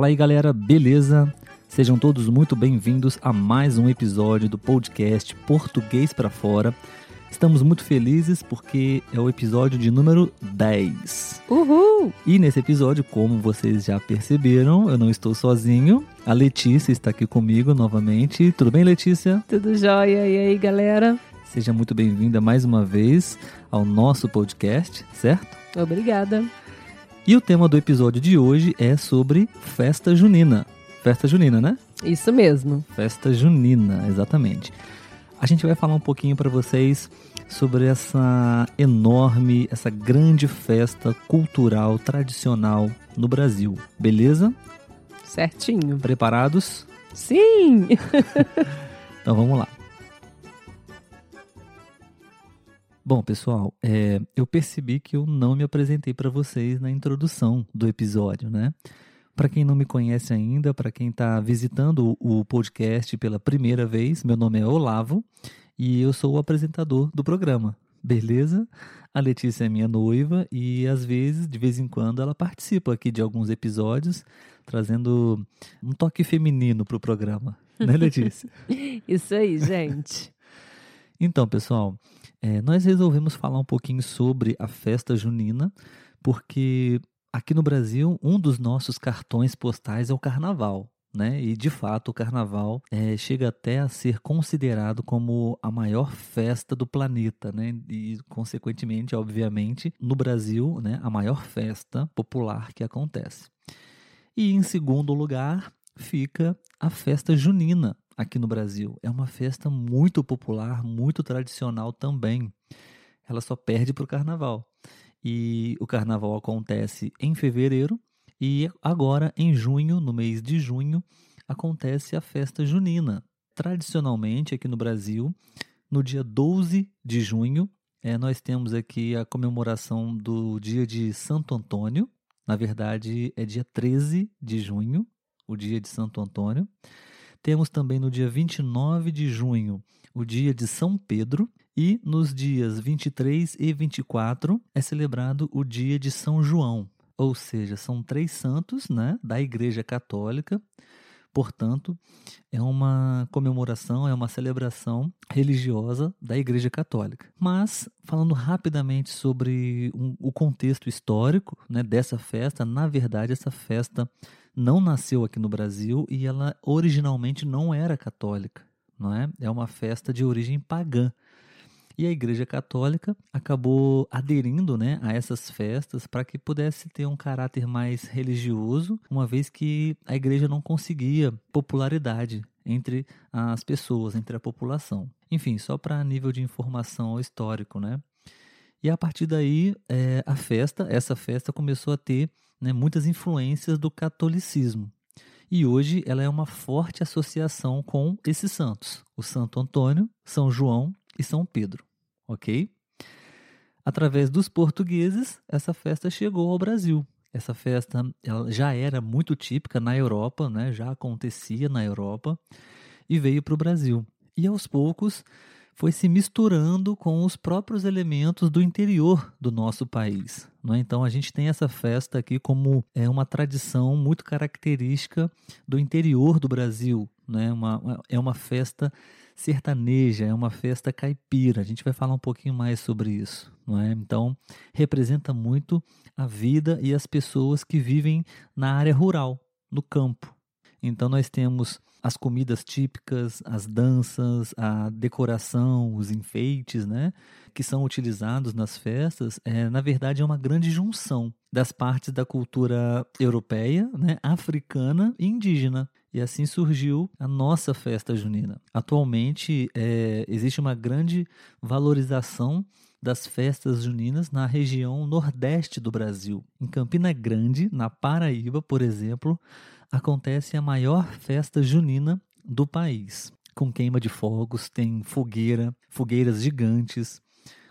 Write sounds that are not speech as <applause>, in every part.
Fala aí galera, beleza? Sejam todos muito bem-vindos a mais um episódio do podcast Português para Fora. Estamos muito felizes porque é o episódio de número 10. Uhul! E nesse episódio, como vocês já perceberam, eu não estou sozinho. A Letícia está aqui comigo novamente. Tudo bem, Letícia? Tudo jóia? E aí, galera? Seja muito bem-vinda mais uma vez ao nosso podcast, certo? Obrigada. E o tema do episódio de hoje é sobre festa junina. Festa junina, né? Isso mesmo. Festa junina, exatamente. A gente vai falar um pouquinho para vocês sobre essa enorme, essa grande festa cultural tradicional no Brasil. Beleza? Certinho. Preparados? Sim! <laughs> então vamos lá. Bom, pessoal, é, eu percebi que eu não me apresentei para vocês na introdução do episódio, né? Para quem não me conhece ainda, para quem está visitando o podcast pela primeira vez, meu nome é Olavo e eu sou o apresentador do programa, beleza? A Letícia é minha noiva e às vezes, de vez em quando, ela participa aqui de alguns episódios, trazendo um toque feminino para o programa, né, <laughs> Letícia? Isso aí, gente. Então, pessoal, é, nós resolvemos falar um pouquinho sobre a festa junina, porque aqui no Brasil, um dos nossos cartões postais é o carnaval. Né? E de fato o carnaval é, chega até a ser considerado como a maior festa do planeta, né? E consequentemente, obviamente, no Brasil, né, a maior festa popular que acontece. E em segundo lugar fica a festa junina, aqui no Brasil. É uma festa muito popular, muito tradicional também. Ela só perde para o carnaval. E o carnaval acontece em fevereiro e agora em junho, no mês de junho, acontece a festa junina. Tradicionalmente aqui no Brasil, no dia 12 de junho, é, nós temos aqui a comemoração do dia de Santo Antônio. Na verdade, é dia 13 de junho, o dia de Santo Antônio. Temos também no dia 29 de junho o dia de São Pedro e nos dias 23 e 24 é celebrado o dia de São João, ou seja, são três santos né, da Igreja Católica. Portanto, é uma comemoração, é uma celebração religiosa da Igreja Católica. Mas, falando rapidamente sobre um, o contexto histórico né, dessa festa, na verdade, essa festa não nasceu aqui no Brasil e ela originalmente não era católica, não é? É uma festa de origem pagã. E a Igreja Católica acabou aderindo né, a essas festas para que pudesse ter um caráter mais religioso, uma vez que a Igreja não conseguia popularidade entre as pessoas, entre a população. Enfim, só para nível de informação histórico, né? E a partir daí, é, a festa, essa festa começou a ter né, muitas influências do catolicismo. E hoje ela é uma forte associação com esses santos, o Santo Antônio, São João e São Pedro, ok? Através dos portugueses, essa festa chegou ao Brasil. Essa festa ela já era muito típica na Europa, né? já acontecia na Europa e veio para o Brasil. E aos poucos foi se misturando com os próprios elementos do interior do nosso país. Não é? Então a gente tem essa festa aqui como é uma tradição muito característica do interior do Brasil. Né? Uma, é uma festa sertaneja, é uma festa caipira. A gente vai falar um pouquinho mais sobre isso. É? Então representa muito a vida e as pessoas que vivem na área rural, no campo. Então nós temos as comidas típicas, as danças, a decoração, os enfeites, né, que são utilizados nas festas, é, na verdade é uma grande junção das partes da cultura europeia, né, africana e indígena. E assim surgiu a nossa festa junina. Atualmente é, existe uma grande valorização das festas juninas na região nordeste do Brasil. Em Campina Grande, na Paraíba, por exemplo, acontece a maior festa junina do país. Com queima de fogos, tem fogueira, fogueiras gigantes,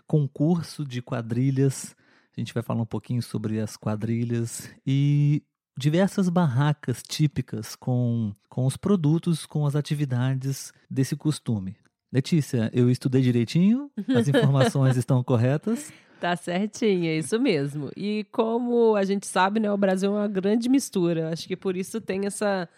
concurso de quadrilhas. A gente vai falar um pouquinho sobre as quadrilhas e diversas barracas típicas com, com os produtos, com as atividades desse costume. Letícia, eu estudei direitinho? As <laughs> informações estão corretas? Tá certinho, é isso mesmo. E como a gente sabe, né, o Brasil é uma grande mistura. Acho que por isso tem essa,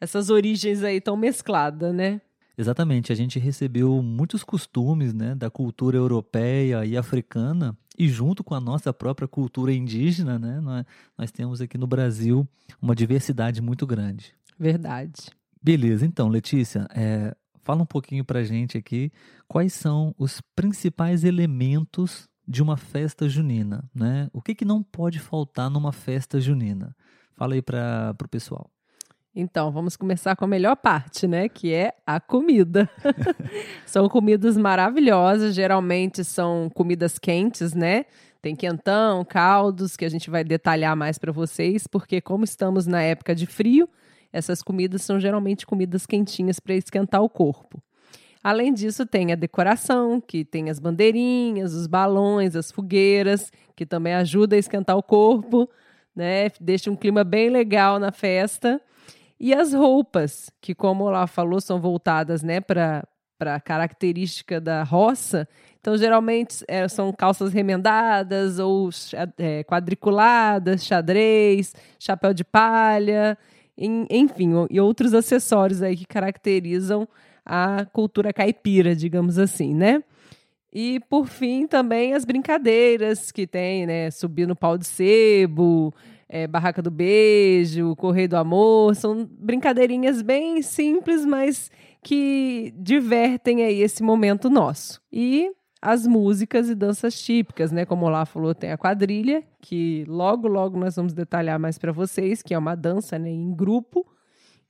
essas origens aí tão mescladas, né? Exatamente, a gente recebeu muitos costumes né, da cultura europeia e africana, e junto com a nossa própria cultura indígena, né, nós, nós temos aqui no Brasil uma diversidade muito grande. Verdade. Beleza, então, Letícia, é, fala um pouquinho pra gente aqui quais são os principais elementos de uma festa junina, né? O que, que não pode faltar numa festa junina? Fala aí para o pessoal. Então, vamos começar com a melhor parte, né? Que é a comida. <laughs> são comidas maravilhosas, geralmente são comidas quentes, né? Tem quentão, caldos, que a gente vai detalhar mais para vocês, porque como estamos na época de frio, essas comidas são geralmente comidas quentinhas para esquentar o corpo. Além disso, tem a decoração, que tem as bandeirinhas, os balões, as fogueiras, que também ajuda a esquentar o corpo, né? Deixa um clima bem legal na festa. E as roupas, que como lá falou, são voltadas, né, para para característica da roça. Então, geralmente é, são calças remendadas ou é, quadriculadas, xadrez, chapéu de palha, enfim, e outros acessórios aí que caracterizam a cultura caipira, digamos assim, né? E por fim também as brincadeiras que tem, né? Subir no pau de sebo, é, barraca do beijo, correio do amor, são brincadeirinhas bem simples, mas que divertem aí esse momento nosso. E as músicas e danças típicas, né? Como o Olá falou, tem a quadrilha, que logo logo nós vamos detalhar mais para vocês, que é uma dança né, em grupo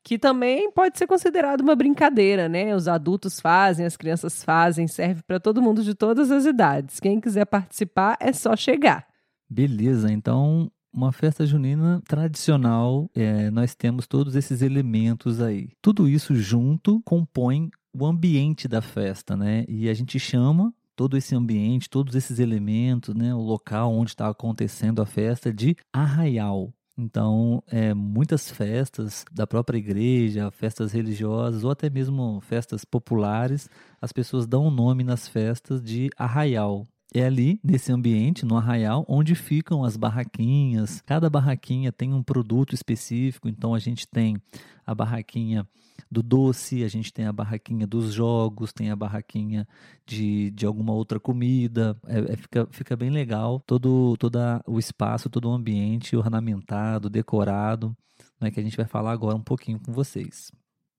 que também pode ser considerado uma brincadeira, né? Os adultos fazem, as crianças fazem, serve para todo mundo de todas as idades. Quem quiser participar é só chegar. Beleza, então uma festa junina tradicional, é, nós temos todos esses elementos aí. Tudo isso junto compõe o ambiente da festa, né? E a gente chama todo esse ambiente, todos esses elementos, né? O local onde está acontecendo a festa de arraial. Então, é, muitas festas da própria igreja, festas religiosas ou até mesmo festas populares, as pessoas dão o nome nas festas de arraial. É ali, nesse ambiente, no arraial, onde ficam as barraquinhas. Cada barraquinha tem um produto específico, então a gente tem a barraquinha do doce, a gente tem a barraquinha dos jogos, tem a barraquinha de, de alguma outra comida. É, é, fica, fica bem legal todo, todo o espaço, todo o ambiente ornamentado, decorado, né, que a gente vai falar agora um pouquinho com vocês.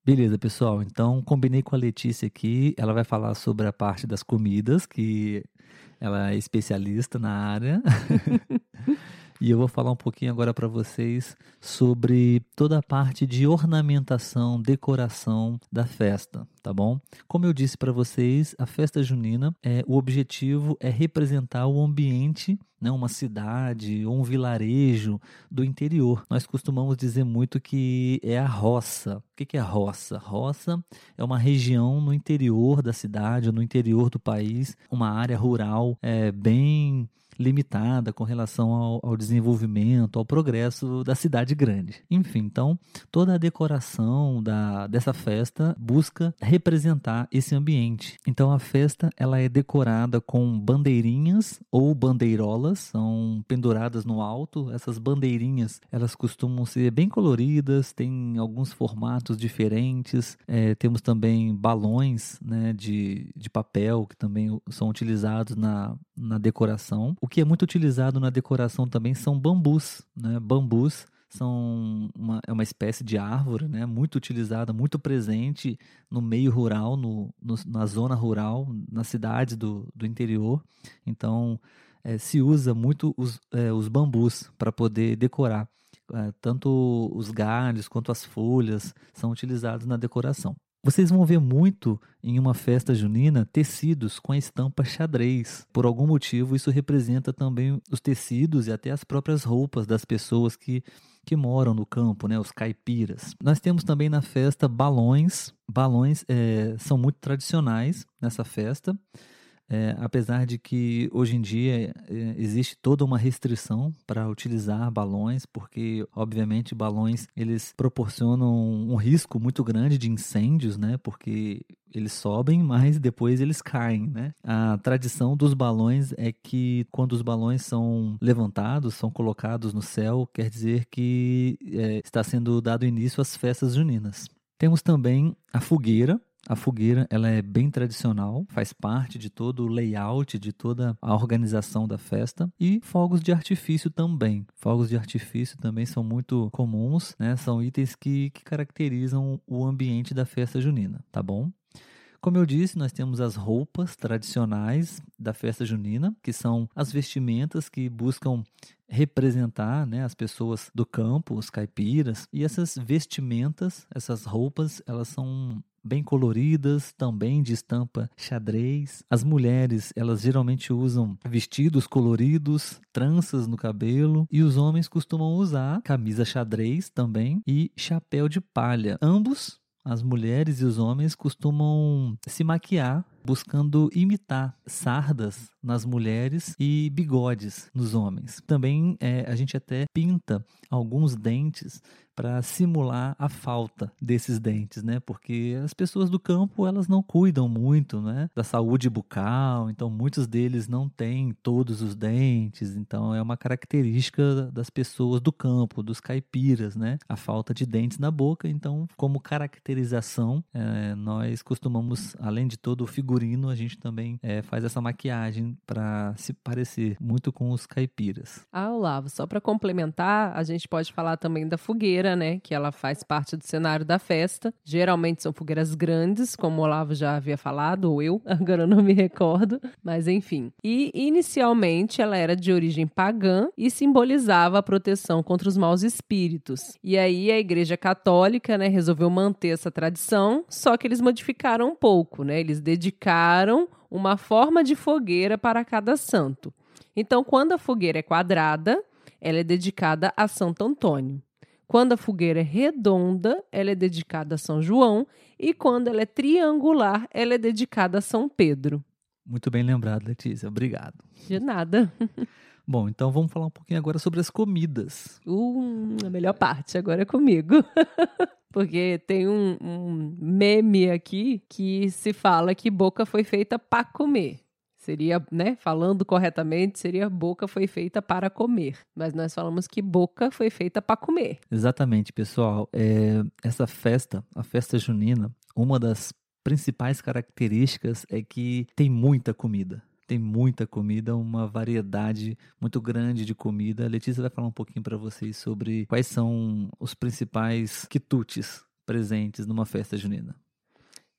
Beleza, pessoal. Então, combinei com a Letícia aqui. Ela vai falar sobre a parte das comidas, que ela é especialista na área. <laughs> E eu vou falar um pouquinho agora para vocês sobre toda a parte de ornamentação, decoração da festa, tá bom? Como eu disse para vocês, a festa junina, é, o objetivo é representar o ambiente né, uma cidade ou um vilarejo do interior. Nós costumamos dizer muito que é a roça. O que é a roça? Roça é uma região no interior da cidade, no interior do país, uma área rural é, bem limitada com relação ao, ao, desenvolvimento, ao progresso da cidade grande. Enfim, então toda a decoração da, dessa festa busca representar esse ambiente. Então a festa ela é decorada com bandeirinhas ou bandeirolas, são penduradas no alto. Essas bandeirinhas elas costumam ser bem coloridas, tem alguns formatos diferentes. É, temos também balões né, de, de papel que também são utilizados na, na decoração. O que é muito utilizado na decoração também são bambus, né? Bambus são uma, é uma espécie de árvore, né? Muito utilizada, muito presente no meio rural, no, no na zona rural, nas cidades do, do interior. Então, é, se usa muito os, é, os bambus para poder decorar. É, tanto os galhos quanto as folhas são utilizados na decoração. Vocês vão ver muito em uma festa junina tecidos com a estampa xadrez. Por algum motivo, isso representa também os tecidos e até as próprias roupas das pessoas que, que moram no campo, né, os caipiras. Nós temos também na festa balões. Balões é, são muito tradicionais nessa festa. É, apesar de que hoje em dia é, existe toda uma restrição para utilizar balões, porque obviamente balões eles proporcionam um risco muito grande de incêndios, né? Porque eles sobem, <laughs> mas depois eles caem, né? A tradição dos balões é que quando os balões são levantados, são colocados no céu, quer dizer que é, está sendo dado início às festas juninas. Temos também a fogueira, a fogueira ela é bem tradicional, faz parte de todo o layout, de toda a organização da festa. E fogos de artifício também. Fogos de artifício também são muito comuns, né? São itens que, que caracterizam o ambiente da festa junina, tá bom? Como eu disse, nós temos as roupas tradicionais da festa junina, que são as vestimentas que buscam representar né, as pessoas do campo, os caipiras. E essas vestimentas, essas roupas, elas são bem coloridas, também de estampa xadrez. As mulheres, elas geralmente usam vestidos coloridos, tranças no cabelo, e os homens costumam usar camisa xadrez também e chapéu de palha. Ambos as mulheres e os homens costumam se maquiar buscando imitar sardas nas mulheres e bigodes nos homens. Também é, a gente até pinta alguns dentes para simular a falta desses dentes, né? Porque as pessoas do campo elas não cuidam muito, né? Da saúde bucal, então muitos deles não têm todos os dentes, então é uma característica das pessoas do campo, dos caipiras, né? A falta de dentes na boca, então como caracterização é, nós costumamos, além de todo o figurino, a gente também é, faz essa maquiagem para se parecer muito com os caipiras. Ah, Olavo, só para complementar, a gente pode falar também da fogueira fogueira, né? Que ela faz parte do cenário da festa. Geralmente são fogueiras grandes, como o Olavo já havia falado, ou eu, <laughs> agora não me recordo. Mas enfim. E inicialmente ela era de origem pagã e simbolizava a proteção contra os maus espíritos. E aí a Igreja Católica, né, resolveu manter essa tradição, só que eles modificaram um pouco, né? Eles dedicaram uma forma de fogueira para cada santo. Então, quando a fogueira é quadrada, ela é dedicada a Santo Antônio. Quando a fogueira é redonda, ela é dedicada a São João, e quando ela é triangular, ela é dedicada a São Pedro. Muito bem lembrado, Letícia. Obrigado. De nada. <laughs> Bom, então vamos falar um pouquinho agora sobre as comidas. Uh, a melhor parte agora é comigo. <laughs> Porque tem um, um meme aqui que se fala que boca foi feita para comer. Seria, né, falando corretamente, seria boca foi feita para comer. Mas nós falamos que boca foi feita para comer. Exatamente, pessoal. É, essa festa, a festa junina, uma das principais características é que tem muita comida. Tem muita comida, uma variedade muito grande de comida. A Letícia vai falar um pouquinho para vocês sobre quais são os principais quitutes presentes numa festa junina.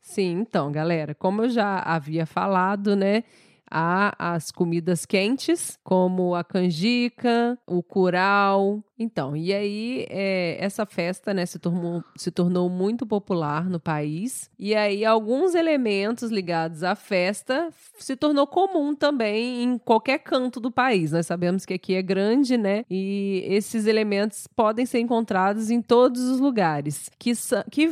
Sim, então, galera, como eu já havia falado, né? Há as comidas quentes, como a canjica, o curau. Então, e aí é, essa festa né, se, tornou, se tornou muito popular no país. E aí alguns elementos ligados à festa se tornou comum também em qualquer canto do país. Nós sabemos que aqui é grande, né? E esses elementos podem ser encontrados em todos os lugares, que, que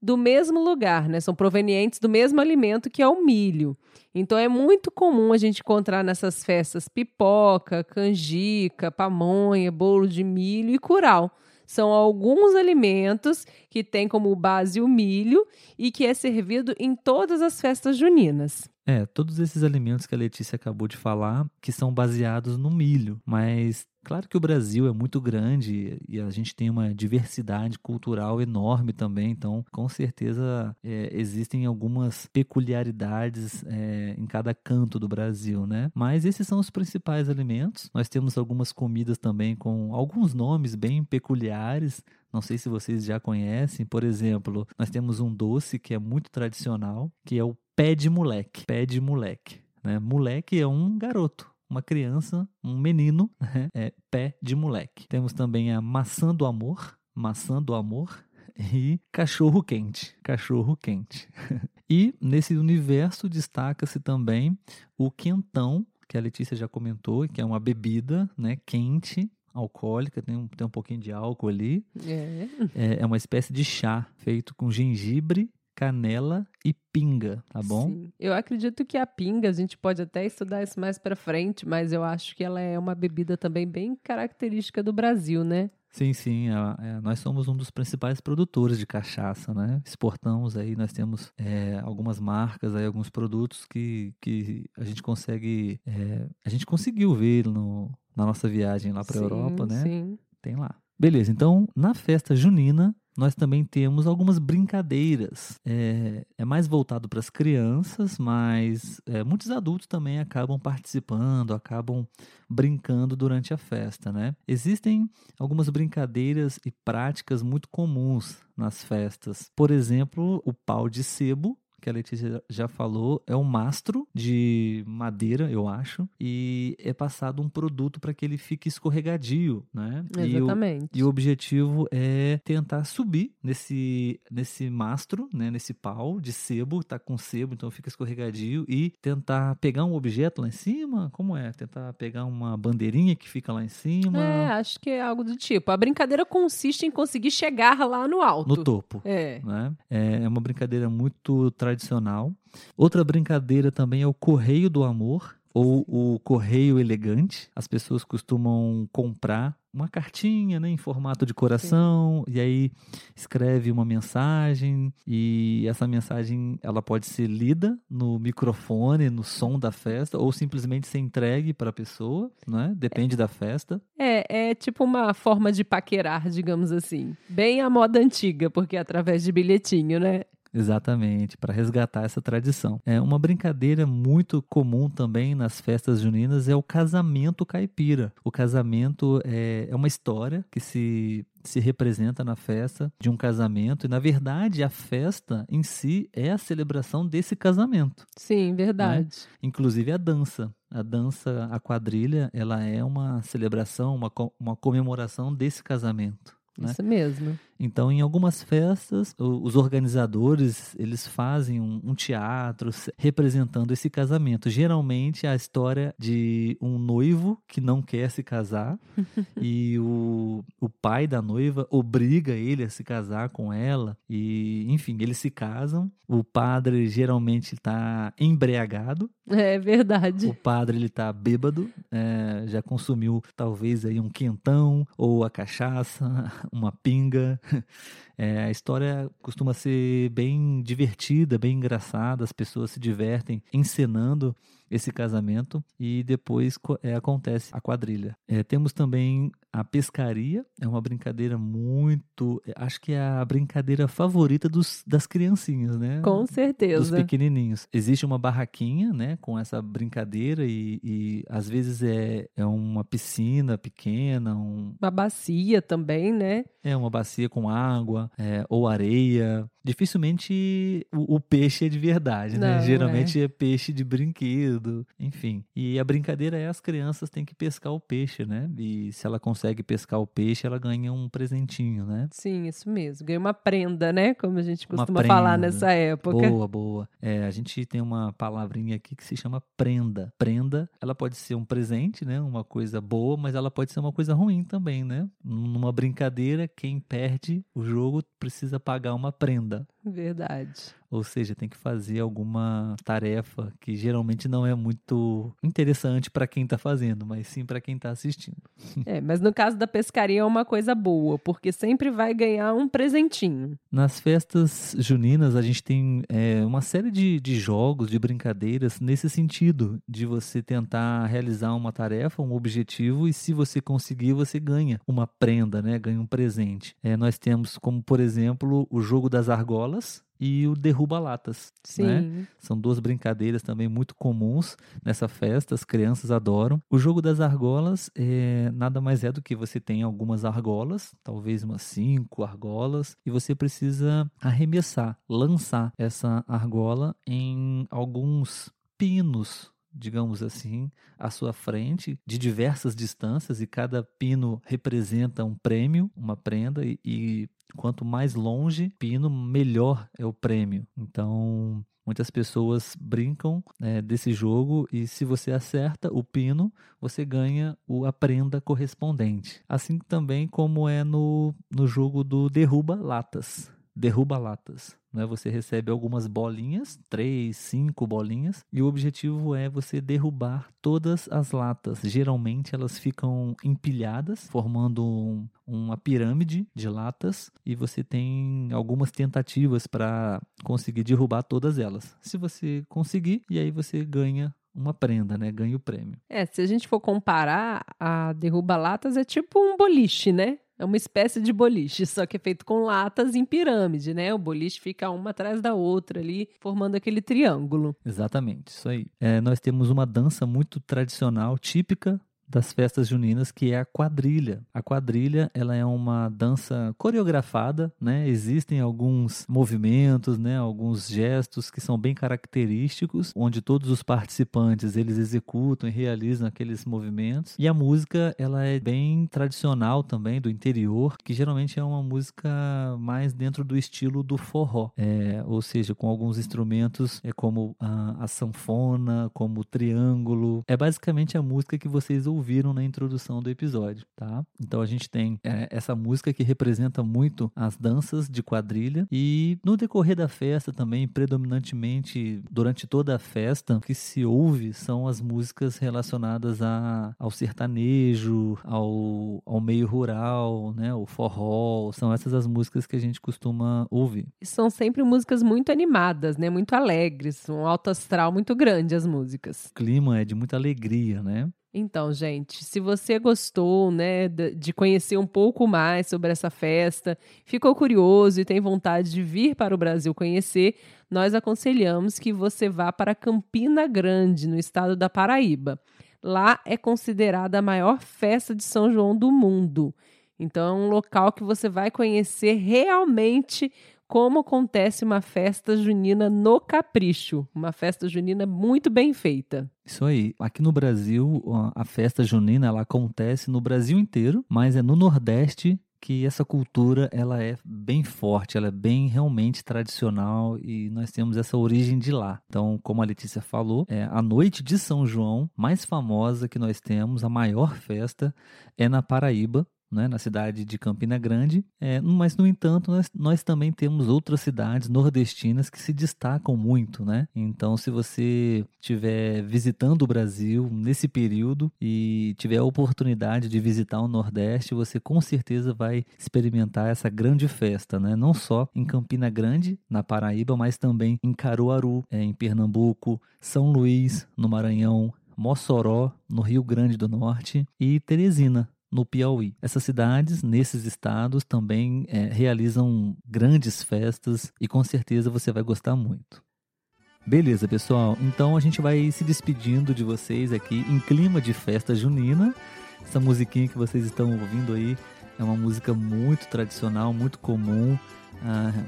do mesmo lugar, né? São provenientes do mesmo alimento que é o milho. Então é muito comum a gente encontrar nessas festas pipoca, canjica, pamonha, bolo de milho e curau. São alguns alimentos que têm como base o milho e que é servido em todas as festas juninas. É, todos esses alimentos que a Letícia acabou de falar, que são baseados no milho, mas Claro que o Brasil é muito grande e a gente tem uma diversidade cultural enorme também, então com certeza é, existem algumas peculiaridades é, em cada canto do Brasil, né? Mas esses são os principais alimentos. Nós temos algumas comidas também com alguns nomes bem peculiares. Não sei se vocês já conhecem. Por exemplo, nós temos um doce que é muito tradicional, que é o pé de moleque. Pé de moleque. Né? Moleque é um garoto, uma criança, um menino, né? é pé de moleque. Temos também a maçã do amor. Maçã do amor <laughs> e cachorro quente. Cachorro quente. <laughs> e nesse universo destaca-se também o quentão, que a Letícia já comentou, que é uma bebida né, quente alcoólica, tem um, tem um pouquinho de álcool ali. É. É, é uma espécie de chá feito com gengibre, canela e pinga, tá bom? Sim. Eu acredito que a pinga, a gente pode até estudar isso mais para frente, mas eu acho que ela é uma bebida também bem característica do Brasil, né? Sim, sim. é- é, nós somos um dos principais produtores de cachaça, né? Exportamos aí, nós temos é, algumas marcas aí, alguns produtos que, que a gente consegue. é, a gente conseguiu ver no, na nossa viagem lá para a Europa, né? Sim. Tem lá. Beleza, então na festa junina nós também temos algumas brincadeiras. É, é mais voltado para as crianças, mas é, muitos adultos também acabam participando, acabam brincando durante a festa, né? Existem algumas brincadeiras e práticas muito comuns nas festas. Por exemplo, o pau de sebo, que a Letícia já falou, é um mastro de madeira, eu acho, e é passado um produto para que ele fique escorregadio, né? E o- Exatamente. e o objetivo é tentar subir nesse, nesse mastro, né, nesse pau de sebo, tá com sebo, então fica escorregadio, e tentar pegar um objeto lá em cima. Como é? Tentar pegar uma bandeirinha que fica lá em cima, É, acho que é algo do tipo. A brincadeira consiste em conseguir chegar lá no alto. no topo. É. né? É é uma brincadeira muito tradicional. Outra brincadeira também é o correio do amor ou o correio elegante. As pessoas costumam comprar uma cartinha, né, em formato de coração e aí escreve uma mensagem e essa mensagem ela pode ser lida no microfone, no som da festa ou simplesmente ser entregue para a pessoa, né? Depende da festa. É, é tipo uma forma de paquerar, digamos assim. Bem a moda antiga, porque é através de bilhetinho, né? Exatamente, para resgatar essa tradição. É uma brincadeira muito comum também nas festas juninas é o casamento caipira. O casamento é, é uma história que se se representa na festa de um casamento e na verdade a festa em si é a celebração desse casamento, Sim, verdade. inclusive a dança. A dança, a quadrilha, ela é uma celebração, uma, uma comemoração desse casamento. né? Isso mesmo. Então, em algumas festas, os organizadores eles fazem um, um teatro se- representando esse casamento. Geralmente, é a história de um noivo que não quer se casar <laughs> e o, o pai da noiva obriga ele a se casar com ela e, enfim, eles se casam. O padre geralmente está embriagado É verdade. o padre ele tá bêbado, é, já consumiu talvez aí um quentão ou a cachaça, <laughs> uma pinga. <laughs> É, a história costuma ser bem divertida, bem engraçada, as pessoas se divertem encenando esse casamento e depois é, acontece a quadrilha. É, temos também a pescaria, é uma brincadeira muito. é, Acho que é a brincadeira favorita dos, das criancinhas, né? Com dos certeza. pequenininhos. Existe uma barraquinha, né, com essa brincadeira e, e às vezes é, é uma piscina pequena, um, Uma bacia também, né? é uma bacia com água é, ou areia. Dificilmente o, o peixe é de verdade, né? Não, Geralmente é. peixe de brinquedo, enfim. E a brincadeira é as crianças têm que pescar o peixe, né? E se ela consegue pescar o peixe, ela ganha um presentinho, né? Sim, isso mesmo. Ganhei uma prenda, né? Como a gente Uma costuma falar nessa época. Boa, boa. É, a gente tem uma palavrinha aqui que se chama prenda. Prenda, ela pode ser um presente, né? Uma coisa boa, mas ela pode ser uma coisa ruim também, né? Numa brincadeira, quem perde o jogo precisa pagar uma prenda. Verdade. Ou seja, tem que fazer alguma tarefa que geralmente não é muito interessante para quem tá fazendo, mas sim para quem tá assistindo. É, mas no caso da pescaria é uma coisa boa, porque sempre vai ganhar um presentinho. Nas festas juninas, a gente tem é, uma série de, de jogos, de brincadeiras nesse sentido, de você tentar realizar uma tarefa, um objetivo, e se você conseguir, você ganha uma prenda, né? ganha um presente. É, nós temos como, por exemplo, o jogo das argolas e o derruba-latas. Sim. né? São duas brincadeiras também muito comuns nessa festa, as crianças adoram. O jogo das argolas é, nada mais é do que você tem algumas argolas, talvez umas cinco argolas, e você precisa arremessar, lançar essa argola em alguns pinos digamos assim, à sua frente, de diversas distâncias, e cada pino representa um prêmio, uma prenda, e, e quanto mais longe pino, melhor é o prêmio. Então, Muitas pessoas brincam né, desse jogo e se você acerta o pino, você ganha o, a prenda correspondente. Assim também como é no, no jogo do derruba latas derruba latas. Né? Você recebe algumas bolinhas, três, cinco bolinhas, e o objetivo é você derrubar todas as latas. Geralmente elas ficam empilhadas, formando um, uma pirâmide de latas, e você tem algumas tentativas para conseguir derrubar todas elas. Se você conseguir, e aí você ganha uma prenda, né? Ganha o prêmio. É, se a gente for comparar, a derruba latas é tipo um boliche, né? É uma espécie de boliche, só que é feito com latas em pirâmide, né? O boliche fica uma atrás da outra ali, formando aquele triângulo. Exatamente, isso aí. É, nós temos uma dança muito tradicional, típica das festas juninas, que é a quadrilha. A quadrilha, ela é uma dança coreografada, né? Existem alguns movimentos, né, alguns gestos que são bem característicos, onde todos os participantes, eles executam e realizam aqueles movimentos. E a música, ela é bem tradicional também do interior, que geralmente é uma música mais dentro do estilo do forró, é, ou seja, com alguns instrumentos é como a, a sanfona, como o triângulo. É basicamente a música que vocês ouviram na introdução do episódio, tá? Então a gente tem é, essa música que representa muito as danças de quadrilha e no decorrer da festa também, predominantemente durante toda a festa, o que se ouve são as músicas relacionadas a, ao sertanejo, ao, ao meio rural, né? O forró, são essas as músicas que a gente costuma ouvir. São sempre músicas muito animadas, né? Muito alegres, um alto astral muito grande as músicas. O clima é de muita alegria, né? Então, gente, se você gostou, né, de conhecer um pouco mais sobre essa festa, ficou curioso e tem vontade de vir para o Brasil conhecer, nós aconselhamos que você vá para Campina Grande, no estado da Paraíba. Lá é considerada a maior festa de São João do mundo. Então, é um local que você vai conhecer realmente como acontece uma festa junina no Capricho, uma festa junina muito bem feita. Isso aí. Aqui no Brasil, a festa junina ela acontece no Brasil inteiro, mas é no Nordeste que essa cultura ela é bem forte, ela é bem realmente tradicional e nós temos essa origem de lá. Então, como a Letícia falou, é a noite de São João mais famosa que nós temos, a maior festa é na Paraíba, né, na cidade de Campina Grande, é, mas no entanto nós, nós, também temos outras cidades nordestinas que se destacam muito, né? Então, se você estiver visitando o Brasil nesse período e tiver a oportunidade de visitar o Nordeste, você com certeza vai experimentar essa grande festa, né? Não só em Campina Grande, na Paraíba, mas também em Caruaru, é, em Pernambuco, São Luís, no Maranhão, Mossoró, no Rio Grande do Norte e Teresina, no Piauí. Essas cidades, nesses estados, também é, realizam grandes festas e com certeza você vai gostar muito. Beleza, pessoal. Então a gente vai se despedindo de vocês aqui em clima de festa junina. Essa musiquinha que vocês estão ouvindo aí é uma música muito tradicional, muito comum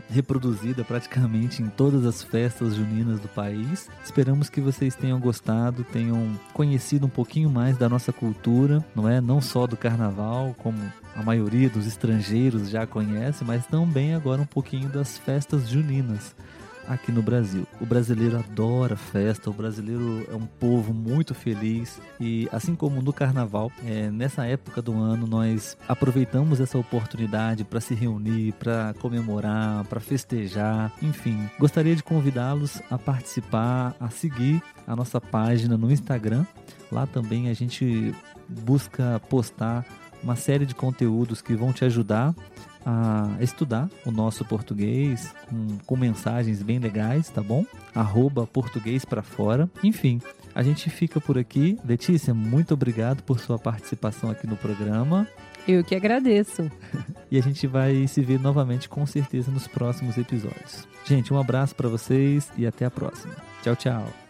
reproduzida praticamente em todas as festas juninas do país. Esperamos que vocês tenham gostado, tenham conhecido um pouquinho mais da nossa cultura, não é? Não só do carnaval, como a maioria dos estrangeiros já conhece, mas também agora um pouquinho das festas juninas aqui no Brasil. O brasileiro adora festa, o brasileiro é um povo muito feliz e, assim como no carnaval, é, nessa época do ano nós aproveitamos essa oportunidade para se reunir, para comemorar, para festejar, enfim. Gostaria de convidá-los a participar, a seguir a nossa página no Instagram. Lá também a gente busca postar uma série de conteúdos que vão te ajudar a estudar o nosso português com, com mensagens bem legais, tá bom? Arroba português para fora. Enfim, a gente fica por aqui. Letícia, muito obrigado por sua participação aqui no programa. Eu que agradeço. <laughs> e a gente vai se ver novamente com certeza nos próximos episódios. Gente, um abraço para vocês e até a próxima. Tchau, tchau.